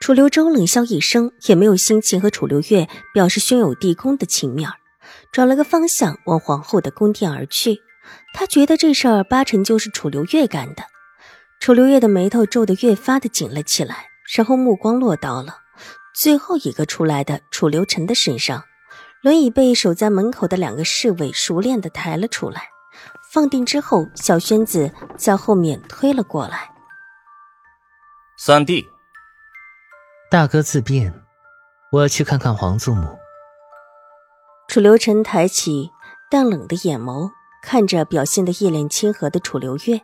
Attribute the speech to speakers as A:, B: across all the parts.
A: 楚留周冷笑一声，也没有心情和楚留月表示兄友弟恭的情面转了个方向往皇后的宫殿而去。他觉得这事儿八成就是楚留月干的。楚留月的眉头皱得越发的紧了起来，然后目光落到了最后一个出来的楚留臣的身上。轮椅被守在门口的两个侍卫熟练的抬了出来，放定之后，小轩子在后面推了过来。
B: 三弟。
C: 大哥自便，我要去看看皇祖母。
A: 楚留臣抬起淡冷的眼眸，看着表现的一脸亲和的楚留月，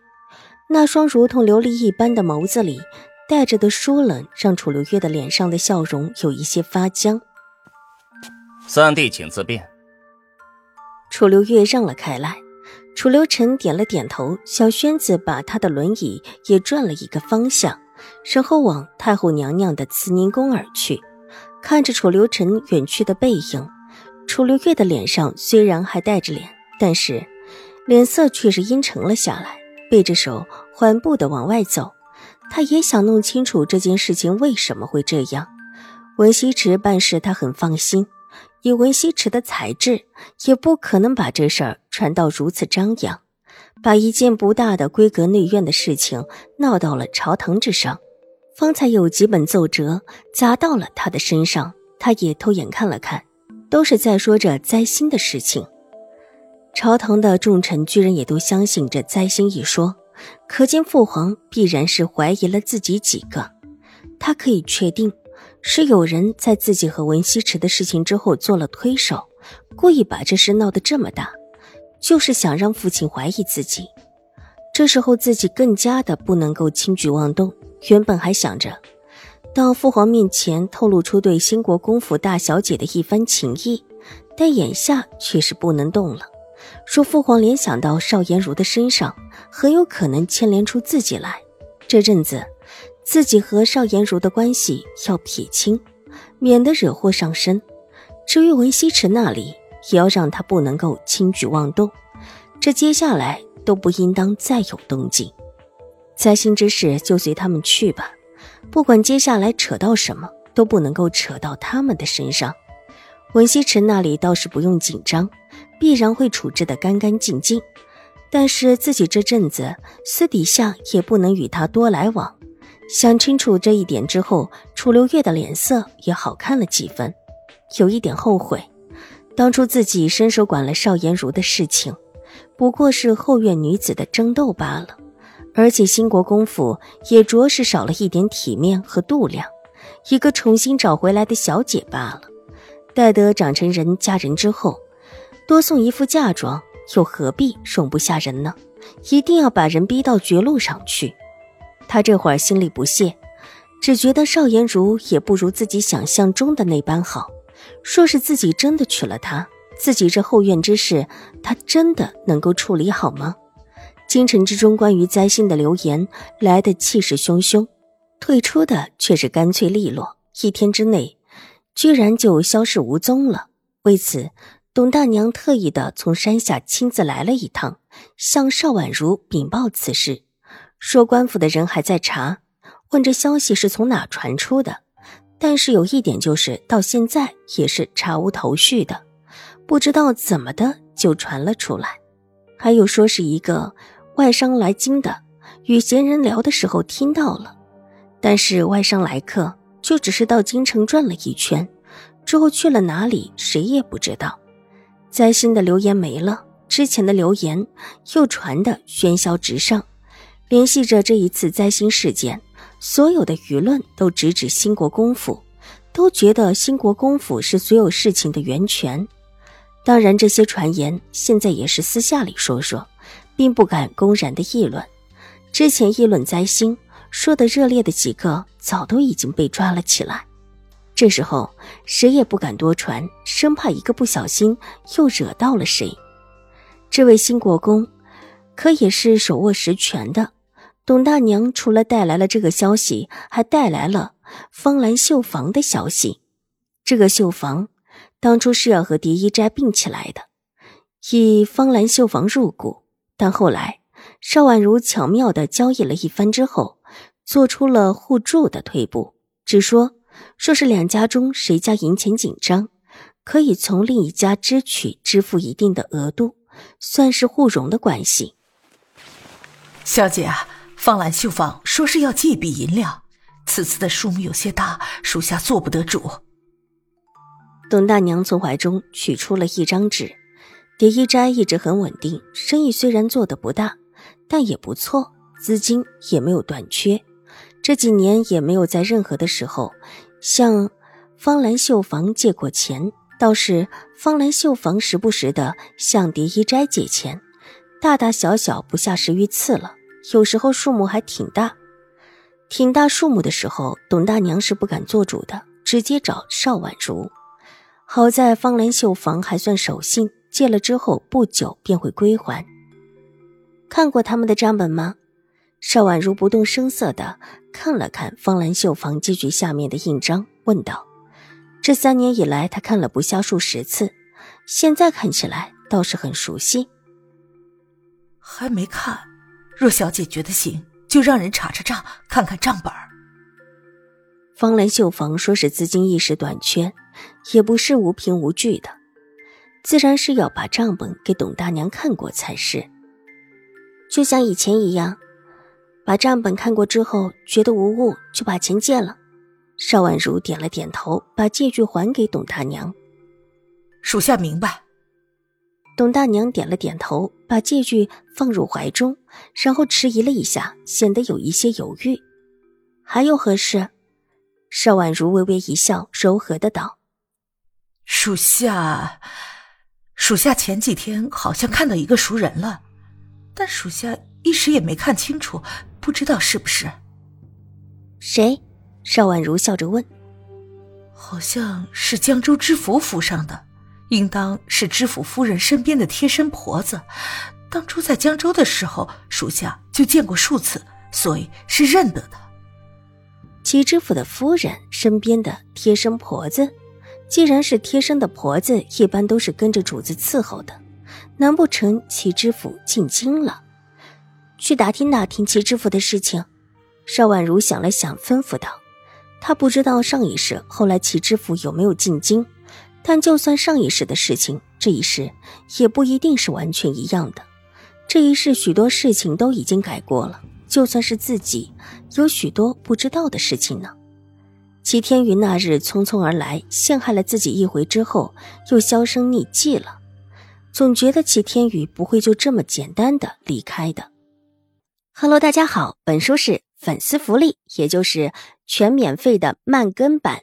A: 那双如同琉璃一般的眸子里带着的疏冷，让楚留月的脸上的笑容有一些发僵。
B: 三弟，请自便。
A: 楚留月让了开来，楚留臣点了点头，小轩子把他的轮椅也转了一个方向。然后往太后娘娘的慈宁宫而去，看着楚留臣远去的背影，楚留月的脸上虽然还带着脸，但是脸色却是阴沉了下来，背着手缓步的往外走。他也想弄清楚这件事情为什么会这样。文西池办事他很放心，以文西池的才智，也不可能把这事儿传到如此张扬。把一件不大的闺阁内院的事情闹到了朝堂之上，方才有几本奏折砸到了他的身上，他也偷眼看了看，都是在说着灾星的事情。朝堂的重臣居然也都相信这灾星一说，可见父皇必然是怀疑了自己几个。他可以确定，是有人在自己和文西池的事情之后做了推手，故意把这事闹得这么大。就是想让父亲怀疑自己，这时候自己更加的不能够轻举妄动。原本还想着到父皇面前透露出对兴国公府大小姐的一番情意，但眼下却是不能动了。说父皇联想到邵颜如的身上，很有可能牵连出自己来。这阵子自己和邵颜如的关系要撇清，免得惹祸上身。至于文西池那里，也要让他不能够轻举妄动，这接下来都不应当再有动静。灾星之事就随他们去吧，不管接下来扯到什么，都不能够扯到他们的身上。文西池那里倒是不用紧张，必然会处置得干干净净。但是自己这阵子私底下也不能与他多来往。想清楚这一点之后，楚留月的脸色也好看了几分，有一点后悔。当初自己伸手管了邵颜如的事情，不过是后院女子的争斗罢了，而且新国公府也着实少了一点体面和度量，一个重新找回来的小姐罢了。待得长成人嫁人之后，多送一副嫁妆，又何必容不下人呢？一定要把人逼到绝路上去。他这会儿心里不屑，只觉得邵颜如也不如自己想象中的那般好。若是自己真的娶了她，自己这后院之事，她真的能够处理好吗？京城之中关于灾星的流言来的气势汹汹，退出的却是干脆利落，一天之内，居然就消失无踪了。为此，董大娘特意的从山下亲自来了一趟，向邵婉如禀报此事，说官府的人还在查，问这消息是从哪传出的。但是有一点，就是到现在也是查无头绪的，不知道怎么的就传了出来。还有说是一个外商来京的，与闲人聊的时候听到了，但是外商来客就只是到京城转了一圈，之后去了哪里，谁也不知道。灾星的流言没了，之前的流言又传的喧嚣直上，联系着这一次灾星事件。所有的舆论都直指兴国公府，都觉得兴国公府是所有事情的源泉。当然，这些传言现在也是私下里说说，并不敢公然的议论。之前议论灾星说的热烈的几个，早都已经被抓了起来。这时候谁也不敢多传，生怕一个不小心又惹到了谁。这位新国公可也是手握实权的。董大娘除了带来了这个消息，还带来了方兰绣房的消息。这个绣房当初是要和蝶衣斋并起来的，以方兰绣房入股，但后来邵婉如巧妙的交易了一番之后，做出了互助的退步，只说说是两家中谁家银钱紧张，可以从另一家支取支付一定的额度，算是互融的关系。
D: 小姐啊。方兰绣坊说是要借笔银两，此次的数目有些大，属下做不得主。
A: 董大娘从怀中取出了一张纸。蝶衣斋一直很稳定，生意虽然做的不大，但也不错，资金也没有短缺。这几年也没有在任何的时候向方兰绣坊借过钱，倒是方兰绣坊时不时的向蝶衣斋借钱，大大小小不下十余次了。有时候数目还挺大，挺大数目的时候，董大娘是不敢做主的，直接找邵婉如。好在方兰绣坊还算守信，借了之后不久便会归还。看过他们的账本吗？邵婉如不动声色的看了看方兰绣坊借据下面的印章，问道：“这三年以来，他看了不下数十次，现在看起来倒是很熟悉。”
D: 还没看。若小姐觉得行，就让人查查账，看看账本
A: 方兰绣坊说是资金一时短缺，也不是无凭无据的，自然是要把账本给董大娘看过才是。就像以前一样，把账本看过之后，觉得无误，就把钱借了。邵婉如点了点头，把借据还给董大娘。
D: 属下明白。
A: 董大娘点了点头，把借据放入怀中，然后迟疑了一下，显得有一些犹豫。还有何事？邵婉如微微一笑，柔和的道：“
D: 属下，属下前几天好像看到一个熟人了，但属下一时也没看清楚，不知道是不是。”
A: 谁？邵婉如笑着问：“
D: 好像是江州知府府上的。”应当是知府夫人身边的贴身婆子，当初在江州的时候，属下就见过数次，所以是认得的。
A: 齐知府的夫人身边的贴身婆子，既然是贴身的婆子，一般都是跟着主子伺候的，难不成齐知府进京了？去打听打听齐知府的事情。邵婉如想了想，吩咐道：“他不知道上一世后来齐知府有没有进京。”但就算上一世的事情，这一世也不一定是完全一样的。这一世许多事情都已经改过了，就算是自己有许多不知道的事情呢。齐天宇那日匆匆而来，陷害了自己一回之后，又销声匿迹了。总觉得齐天宇不会就这么简单的离开的。Hello，大家好，本书是粉丝福利，也就是全免费的慢更版。